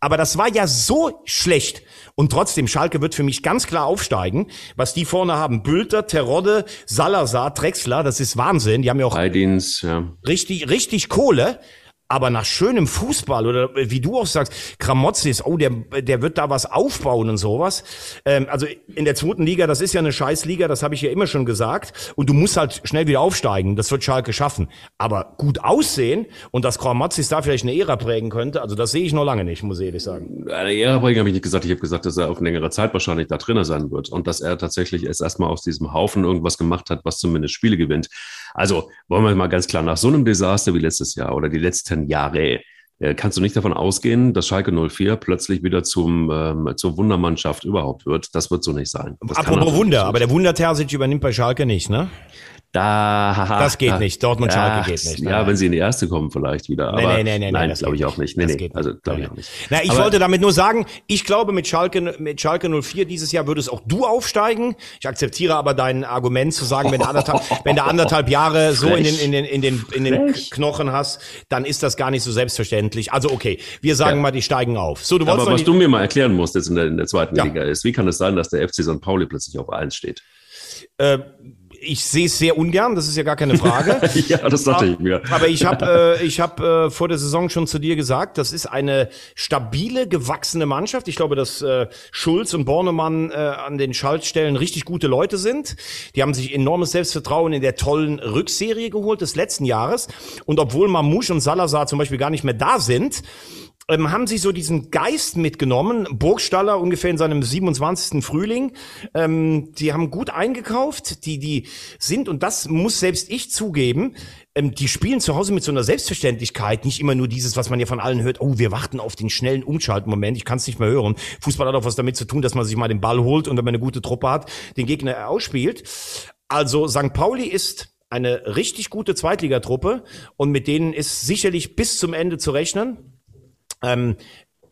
Aber das war ja so schlecht. Und trotzdem, Schalke wird für mich ganz klar aufsteigen. Was die vorne haben, Bülter, Terodde, Salazar, Drexler, das ist Wahnsinn. Die haben ja auch Heidins, ja. richtig, richtig Kohle. Aber nach schönem Fußball oder wie du auch sagst, Kramotzis, oh, der, der wird da was aufbauen und sowas. Ähm, also in der zweiten Liga, das ist ja eine Scheißliga, das habe ich ja immer schon gesagt. Und du musst halt schnell wieder aufsteigen. Das wird Schalke schaffen. Aber gut aussehen und dass Kramotzis da vielleicht eine Ära prägen könnte, also das sehe ich noch lange nicht, muss ich ehrlich sagen. Eine Ära prägen habe ich nicht gesagt. Ich habe gesagt, dass er auf längere Zeit wahrscheinlich da drinnen sein wird und dass er tatsächlich erst erstmal aus diesem Haufen irgendwas gemacht hat, was zumindest Spiele gewinnt. Also wollen wir mal ganz klar, nach so einem Desaster wie letztes Jahr oder die letzten Jahre, äh, kannst du nicht davon ausgehen, dass Schalke 04 plötzlich wieder zum, ähm, zur Wundermannschaft überhaupt wird. Das wird so nicht sein. Das Apropos Wunder, aber der Wunder Terzic übernimmt bei Schalke nicht, ne? Da, das geht nicht. Dortmund Schalke geht nicht. Ja, wenn sie in die erste kommen, vielleicht wieder. Aber nee, nee, nee, nein, glaube ich auch nicht. Nee, nee, also glaube ich auch nicht. Na, ich aber, wollte damit nur sagen, ich glaube, mit Schalke, mit Schalke 04 dieses Jahr würdest auch du aufsteigen. Ich akzeptiere aber dein Argument zu sagen, wenn du anderthalb, wenn du anderthalb Jahre so in den, in den, in den, in den Knochen hast, dann ist das gar nicht so selbstverständlich. Also okay, wir sagen ja. mal, die steigen auf. So, du wolltest aber was du mir mal erklären musst jetzt in der, in der zweiten ja. Liga ist, wie kann es sein, dass der FC St. Pauli plötzlich auf eins steht? Äh, ich sehe es sehr ungern, das ist ja gar keine Frage. ja, das dachte ich mir. Aber ich habe äh, ich hab, äh, vor der Saison schon zu dir gesagt, das ist eine stabile, gewachsene Mannschaft. Ich glaube, dass äh, Schulz und Bornemann äh, an den Schaltstellen richtig gute Leute sind. Die haben sich enormes Selbstvertrauen in der tollen Rückserie geholt des letzten Jahres. Und obwohl Mamouche und Salazar zum Beispiel gar nicht mehr da sind, ähm, haben sie so diesen Geist mitgenommen. Burgstaller ungefähr in seinem 27. Frühling. Ähm, die haben gut eingekauft. Die, die sind, und das muss selbst ich zugeben, ähm, die spielen zu Hause mit so einer Selbstverständlichkeit. Nicht immer nur dieses, was man ja von allen hört, oh, wir warten auf den schnellen Umschaltmoment. Ich kann es nicht mehr hören. Fußball hat auch was damit zu tun, dass man sich mal den Ball holt und wenn man eine gute Truppe hat, den Gegner ausspielt. Also St. Pauli ist eine richtig gute Zweitligatruppe und mit denen ist sicherlich bis zum Ende zu rechnen. Ähm,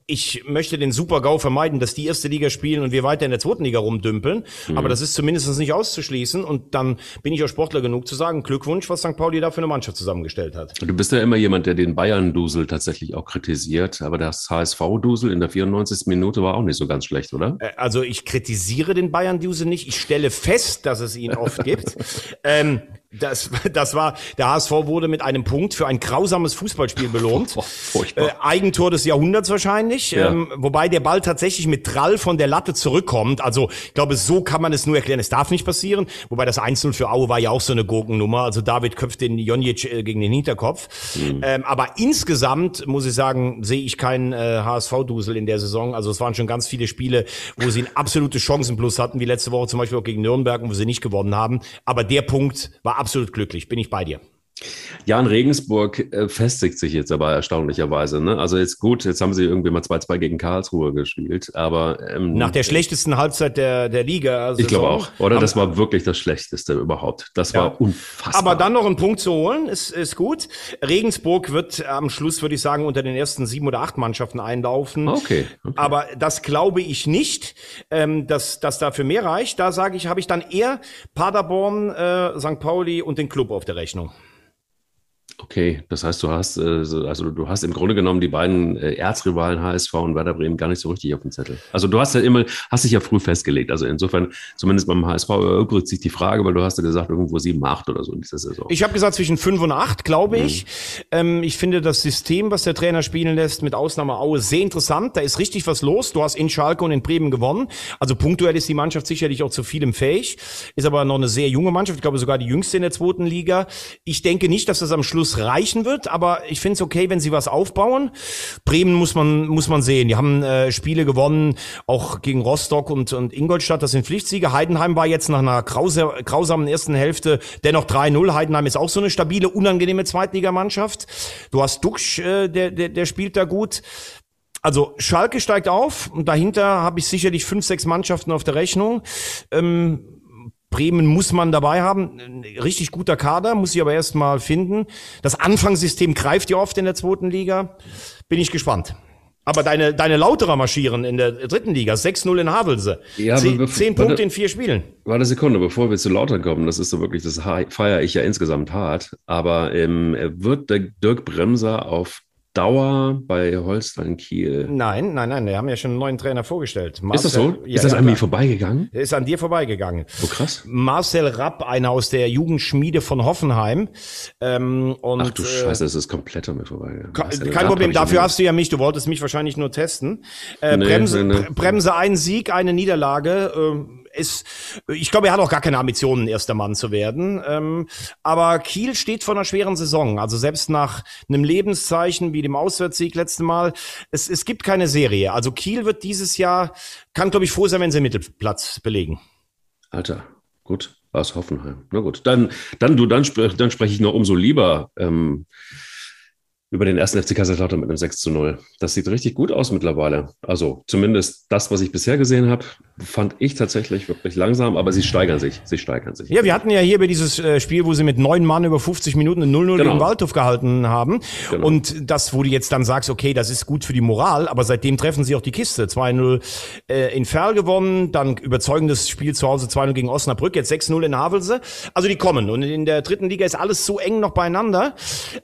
ich möchte den Super-GAU vermeiden, dass die erste Liga spielen und wir weiter in der zweiten Liga rumdümpeln. Mhm. Aber das ist zumindest nicht auszuschließen. Und dann bin ich auch Sportler genug zu sagen, Glückwunsch, was St. Pauli da für eine Mannschaft zusammengestellt hat. Du bist ja immer jemand, der den Bayern-Dusel tatsächlich auch kritisiert. Aber das HSV-Dusel in der 94. Minute war auch nicht so ganz schlecht, oder? Äh, also ich kritisiere den Bayern-Dusel nicht. Ich stelle fest, dass es ihn oft gibt. ähm, das, das war, der HSV wurde mit einem Punkt für ein grausames Fußballspiel belohnt. Oh, äh, Eigentor des Jahrhunderts wahrscheinlich. Ja. Ähm, wobei der Ball tatsächlich mit Trall von der Latte zurückkommt. Also ich glaube, so kann man es nur erklären. Es darf nicht passieren. Wobei das 1-0 für Aue war ja auch so eine Gurkennummer. Also David köpft den Jonjic äh, gegen den Hinterkopf. Mhm. Ähm, aber insgesamt, muss ich sagen, sehe ich keinen äh, HSV-Dusel in der Saison. Also es waren schon ganz viele Spiele, wo sie ein absolute Chancenplus hatten, wie letzte Woche zum Beispiel auch gegen Nürnberg, wo sie nicht gewonnen haben. Aber der Punkt war absolut glücklich, bin ich bei dir. Ja, in Regensburg äh, festigt sich jetzt aber erstaunlicherweise. Ne? Also jetzt gut, jetzt haben sie irgendwie mal 2-2 gegen Karlsruhe gespielt, aber ähm, nach der schlechtesten Halbzeit der, der Liga. Also ich glaube auch, oder? Das war wirklich das Schlechteste überhaupt. Das ja. war unfassbar. Aber dann noch einen Punkt zu holen, ist, ist gut. Regensburg wird am Schluss, würde ich sagen, unter den ersten sieben oder acht Mannschaften einlaufen. Okay. okay. Aber das glaube ich nicht, ähm, dass das dafür mehr reicht. Da sage ich, habe ich dann eher Paderborn, äh, St. Pauli und den Club auf der Rechnung. Okay, das heißt, du hast, äh, also du hast im Grunde genommen die beiden äh, Erzrivalen HSV und Werder Bremen gar nicht so richtig auf dem Zettel. Also du hast ja immer, hast dich ja früh festgelegt. Also insofern, zumindest beim HSV erübrigt sich die Frage, weil du hast ja gesagt, irgendwo sieben, acht oder so in dieser Saison. Ich habe gesagt zwischen fünf und acht, glaube mhm. ich. Ähm, ich finde das System, was der Trainer spielen lässt, mit Ausnahme Aue, sehr interessant. Da ist richtig was los. Du hast in Schalke und in Bremen gewonnen. Also punktuell ist die Mannschaft sicherlich auch zu vielem fähig. Ist aber noch eine sehr junge Mannschaft. Ich glaube sogar die jüngste in der zweiten Liga. Ich denke nicht, dass das am Schluss Schluss reichen wird, aber ich finde es okay, wenn sie was aufbauen. Bremen muss man, muss man sehen. Die haben äh, Spiele gewonnen, auch gegen Rostock und, und Ingolstadt, das sind Pflichtsiege. Heidenheim war jetzt nach einer grause, grausamen ersten Hälfte dennoch 3-0. Heidenheim ist auch so eine stabile, unangenehme Zweitligamannschaft. Du hast Duxch, äh, der, der, der spielt da gut. Also Schalke steigt auf und dahinter habe ich sicherlich fünf, sechs Mannschaften auf der Rechnung. Ähm, Bremen muss man dabei haben. Richtig guter Kader, muss ich aber erst mal finden. Das Anfangssystem greift ja oft in der zweiten Liga. Bin ich gespannt. Aber deine, deine Lauterer marschieren in der dritten Liga. 6-0 in Havelse. Ja, zehn, zehn Punkte warte, in vier Spielen. Warte eine Sekunde, bevor wir zu Lauter kommen. Das ist so wirklich, das feiere ich ja insgesamt hart. Aber ähm, wird der Dirk Bremser auf Dauer bei Holstein Kiel? Nein, nein, nein, wir haben ja schon einen neuen Trainer vorgestellt. Marcel, ist das so? Ja, ist das ja, an mir vorbeigegangen? Ist an dir vorbeigegangen. Oh, krass. Marcel Rapp, einer aus der Jugendschmiede von Hoffenheim. Ähm, und, Ach du Scheiße, es ist komplett an mir vorbeigegangen. Kein Rapp Problem, dafür hast du ja mich, du wolltest mich wahrscheinlich nur testen. Äh, nee, Bremse, nee, nee. Bremse, ein Sieg, eine Niederlage. Äh, ist, ich glaube, er hat auch gar keine Ambitionen, erster Mann zu werden. Ähm, aber Kiel steht vor einer schweren Saison. Also selbst nach einem Lebenszeichen wie dem Auswärtssieg letzte Mal, es, es gibt keine Serie. Also Kiel wird dieses Jahr, kann glaube ich froh sein, wenn sie Mittelplatz belegen. Alter, gut, aus Hoffenheim. Na gut, dann, dann du, dann, dann spreche ich noch umso lieber. Ähm, über den ersten FC Kaiserslautern mit einem 6 zu 0. Das sieht richtig gut aus mittlerweile. Also zumindest das, was ich bisher gesehen habe, fand ich tatsächlich wirklich langsam, aber sie steigern sich. Sie steigern sich. Ja, wir hatten ja hier bei dieses äh, Spiel, wo sie mit neun Mann über 50 Minuten 0-0 genau. gegen Waldhof gehalten haben. Genau. Und das, wo du jetzt dann sagst, okay, das ist gut für die Moral, aber seitdem treffen sie auch die Kiste. 2-0 äh, in Ferl gewonnen, dann überzeugendes Spiel zu Hause 2-0 gegen Osnabrück, jetzt 6-0 in Havelse. Also die kommen. Und in der dritten Liga ist alles so eng noch beieinander.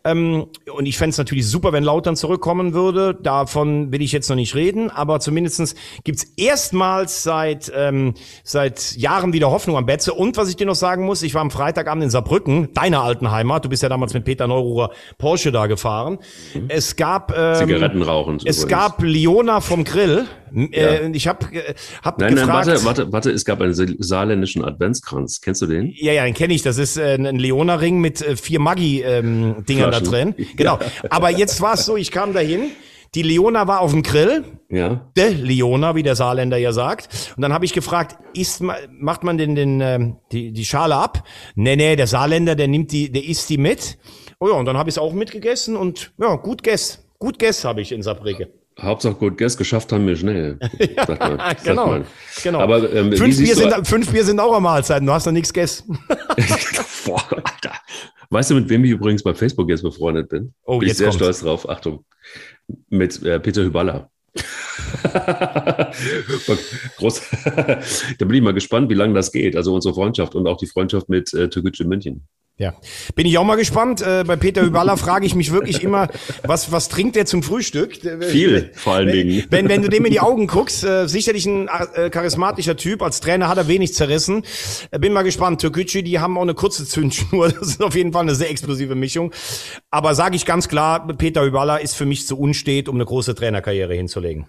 Ähm, und ich fände es natürlich super, wenn Lautern zurückkommen würde. Davon will ich jetzt noch nicht reden, aber zumindestens gibt's erstmals seit, ähm, seit Jahren wieder Hoffnung am Betze. Und was ich dir noch sagen muss, ich war am Freitagabend in Saarbrücken, deiner alten Heimat. Du bist ja damals mit Peter Neururer Porsche da gefahren. Mhm. Es gab ähm, Zigaretten rauchen. Es übrigens. gab Leona vom Grill. Äh, ich habe äh, hab nein, gefragt. Nein, warte, warte, warte, es gab einen saarländischen Adventskranz. Kennst du den? Ja, ja, den kenne ich. Das ist äh, ein Leona-Ring mit äh, vier Maggi-Dingern ähm, da drin. Genau. Ja. Aber jetzt war es so, ich kam dahin. Die Leona war auf dem Grill. Ja. De Leona, wie der Saarländer ja sagt. Und dann habe ich gefragt, isst, macht man denn den, ähm, die, die Schale ab? Nee, nee, der Saarländer, der nimmt die, der isst die mit. Oh ja, und dann habe ich es auch mitgegessen und ja, gut gess. Gut gess habe ich in Saarbrücke. Hauptsache gut Guess, geschafft haben wir schnell. ja, man, genau, genau. Aber ähm, fünf, Bier sind, fünf Bier sind auch eine Mahlzeit, du hast noch nichts gegessen. Boah, Alter. Weißt du, mit wem ich übrigens bei Facebook jetzt befreundet bin? Oh, bin jetzt ich sehr kommt's. stolz drauf. Achtung. Mit äh, Peter Hüballer. Groß. da bin ich mal gespannt, wie lange das geht. Also unsere Freundschaft und auch die Freundschaft mit äh, Türkgücü München. Ja, bin ich auch mal gespannt. Äh, bei Peter Hüballa frage ich mich wirklich immer, was, was trinkt der zum Frühstück? Viel, vor allen Dingen. Wenn, wenn du dem in die Augen guckst, äh, sicherlich ein äh, charismatischer Typ. Als Trainer hat er wenig zerrissen. Äh, bin mal gespannt. Türkgücü, die haben auch eine kurze Zündschnur. Das ist auf jeden Fall eine sehr explosive Mischung. Aber sage ich ganz klar, Peter Hüballa ist für mich zu unstet, um eine große Trainerkarriere hinzulegen.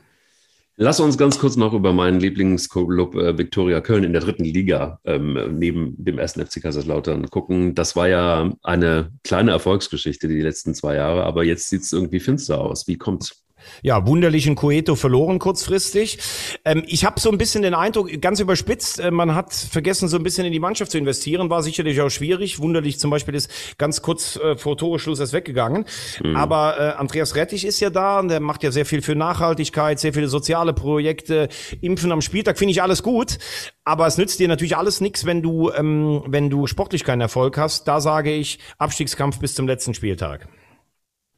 Lass uns ganz kurz noch über meinen Lieblingsclub äh, Viktoria Köln in der dritten Liga ähm, neben dem ersten FC Kaiserslautern gucken. Das war ja eine kleine Erfolgsgeschichte die letzten zwei Jahre, aber jetzt sieht es irgendwie finster aus. Wie kommt's? Ja, wunderlichen Coeto verloren kurzfristig. Ähm, ich habe so ein bisschen den Eindruck, ganz überspitzt, äh, man hat vergessen, so ein bisschen in die Mannschaft zu investieren, war sicherlich auch schwierig. Wunderlich zum Beispiel ist ganz kurz äh, vor Toreschluss erst weggegangen. Mhm. Aber äh, Andreas Rettich ist ja da und der macht ja sehr viel für Nachhaltigkeit, sehr viele soziale Projekte, Impfen am Spieltag, finde ich alles gut. Aber es nützt dir natürlich alles nichts, wenn du, ähm, wenn du sportlich keinen Erfolg hast. Da sage ich Abstiegskampf bis zum letzten Spieltag.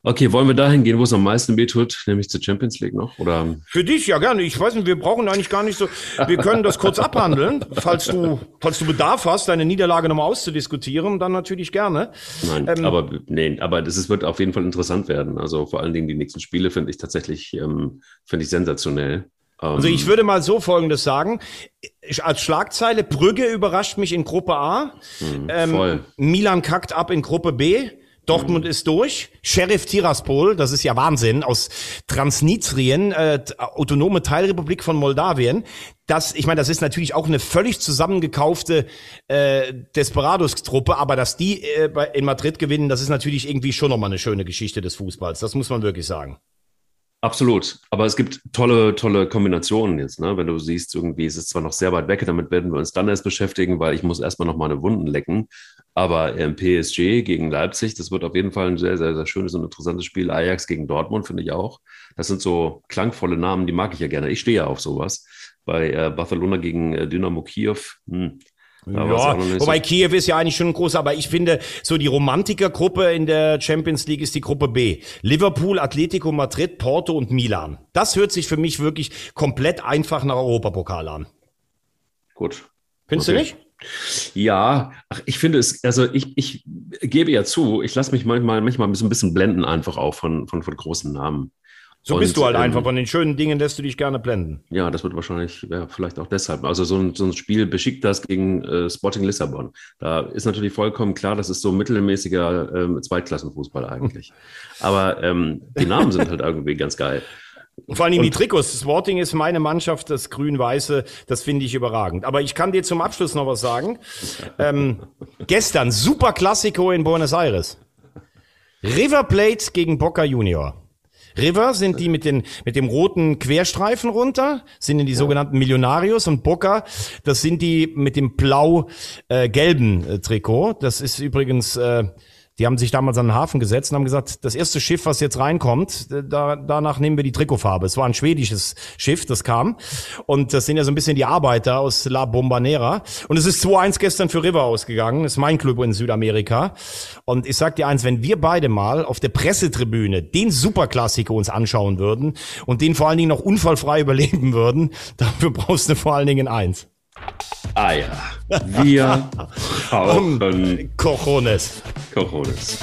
Okay, wollen wir dahin gehen, wo es am meisten weh tut, nämlich zur Champions League noch? Oder? Für dich ja gerne. Ich weiß nicht, wir brauchen eigentlich gar nicht so. Wir können das kurz abhandeln, falls du, falls du Bedarf hast, deine Niederlage nochmal auszudiskutieren, dann natürlich gerne. Nein, ähm, aber nee, aber das ist, wird auf jeden Fall interessant werden. Also vor allen Dingen die nächsten Spiele finde ich tatsächlich ähm, finde ich sensationell. Also ich ähm, würde mal so Folgendes sagen. Als Schlagzeile, Brügge überrascht mich in Gruppe A. Mh, ähm, Milan kackt ab in Gruppe B. Dortmund ist durch. Sheriff Tiraspol, das ist ja Wahnsinn, aus Transnistrien, äh, autonome Teilrepublik von Moldawien. Das, ich meine, das ist natürlich auch eine völlig zusammengekaufte äh, Desperados-Truppe, aber dass die äh, in Madrid gewinnen, das ist natürlich irgendwie schon nochmal eine schöne Geschichte des Fußballs. Das muss man wirklich sagen. Absolut. Aber es gibt tolle, tolle Kombinationen jetzt. Ne? Wenn du siehst, irgendwie ist es zwar noch sehr weit weg, damit werden wir uns dann erst beschäftigen, weil ich muss erstmal noch meine Wunden lecken. Aber ähm, PSG gegen Leipzig, das wird auf jeden Fall ein sehr, sehr, sehr schönes und interessantes Spiel. Ajax gegen Dortmund finde ich auch. Das sind so klangvolle Namen, die mag ich ja gerne. Ich stehe ja auf sowas. Bei äh, Barcelona gegen äh, Dynamo Kiew, hm, ja, wobei Kiew ist ja eigentlich schon groß, aber ich finde, so die Romantikergruppe in der Champions League ist die Gruppe B. Liverpool, Atletico Madrid, Porto und Milan. Das hört sich für mich wirklich komplett einfach nach Europapokal an. Gut. Findest okay. du nicht? Ja, ach, ich finde es, also ich, ich gebe ja zu, ich lasse mich manchmal, manchmal ein bisschen blenden einfach auch von, von, von großen Namen. So und, bist du halt ähm, einfach. Von den schönen Dingen lässt du dich gerne blenden. Ja, das wird wahrscheinlich, ja, vielleicht auch deshalb. Also so ein, so ein Spiel beschickt das gegen äh, Sporting Lissabon. Da ist natürlich vollkommen klar, das ist so mittelmäßiger ähm, Zweitklassenfußball eigentlich. Aber ähm, die Namen sind halt irgendwie ganz geil. Vor allem die Trikots. Sporting ist meine Mannschaft, das Grün-Weiße, das finde ich überragend. Aber ich kann dir zum Abschluss noch was sagen. ähm, gestern, Super Classico in Buenos Aires. River Plate gegen Boca Junior. River sind die mit, den, mit dem roten Querstreifen runter, sind in die ja. sogenannten Millionarios und Boca, das sind die mit dem blau-gelben äh, äh, Trikot. Das ist übrigens äh, die haben sich damals an den Hafen gesetzt und haben gesagt, das erste Schiff, was jetzt reinkommt, da, danach nehmen wir die Trikotfarbe. Es war ein schwedisches Schiff, das kam. Und das sind ja so ein bisschen die Arbeiter aus La Bombanera. Und es ist 2-1 gestern für River ausgegangen. Das ist mein Club in Südamerika. Und ich sag dir eins, wenn wir beide mal auf der Pressetribüne den Superklassiker uns anschauen würden und den vor allen Dingen noch unfallfrei überleben würden, dafür brauchst du vor allen Dingen eins. Ah ja, wir brauchen Cojones. Cojones.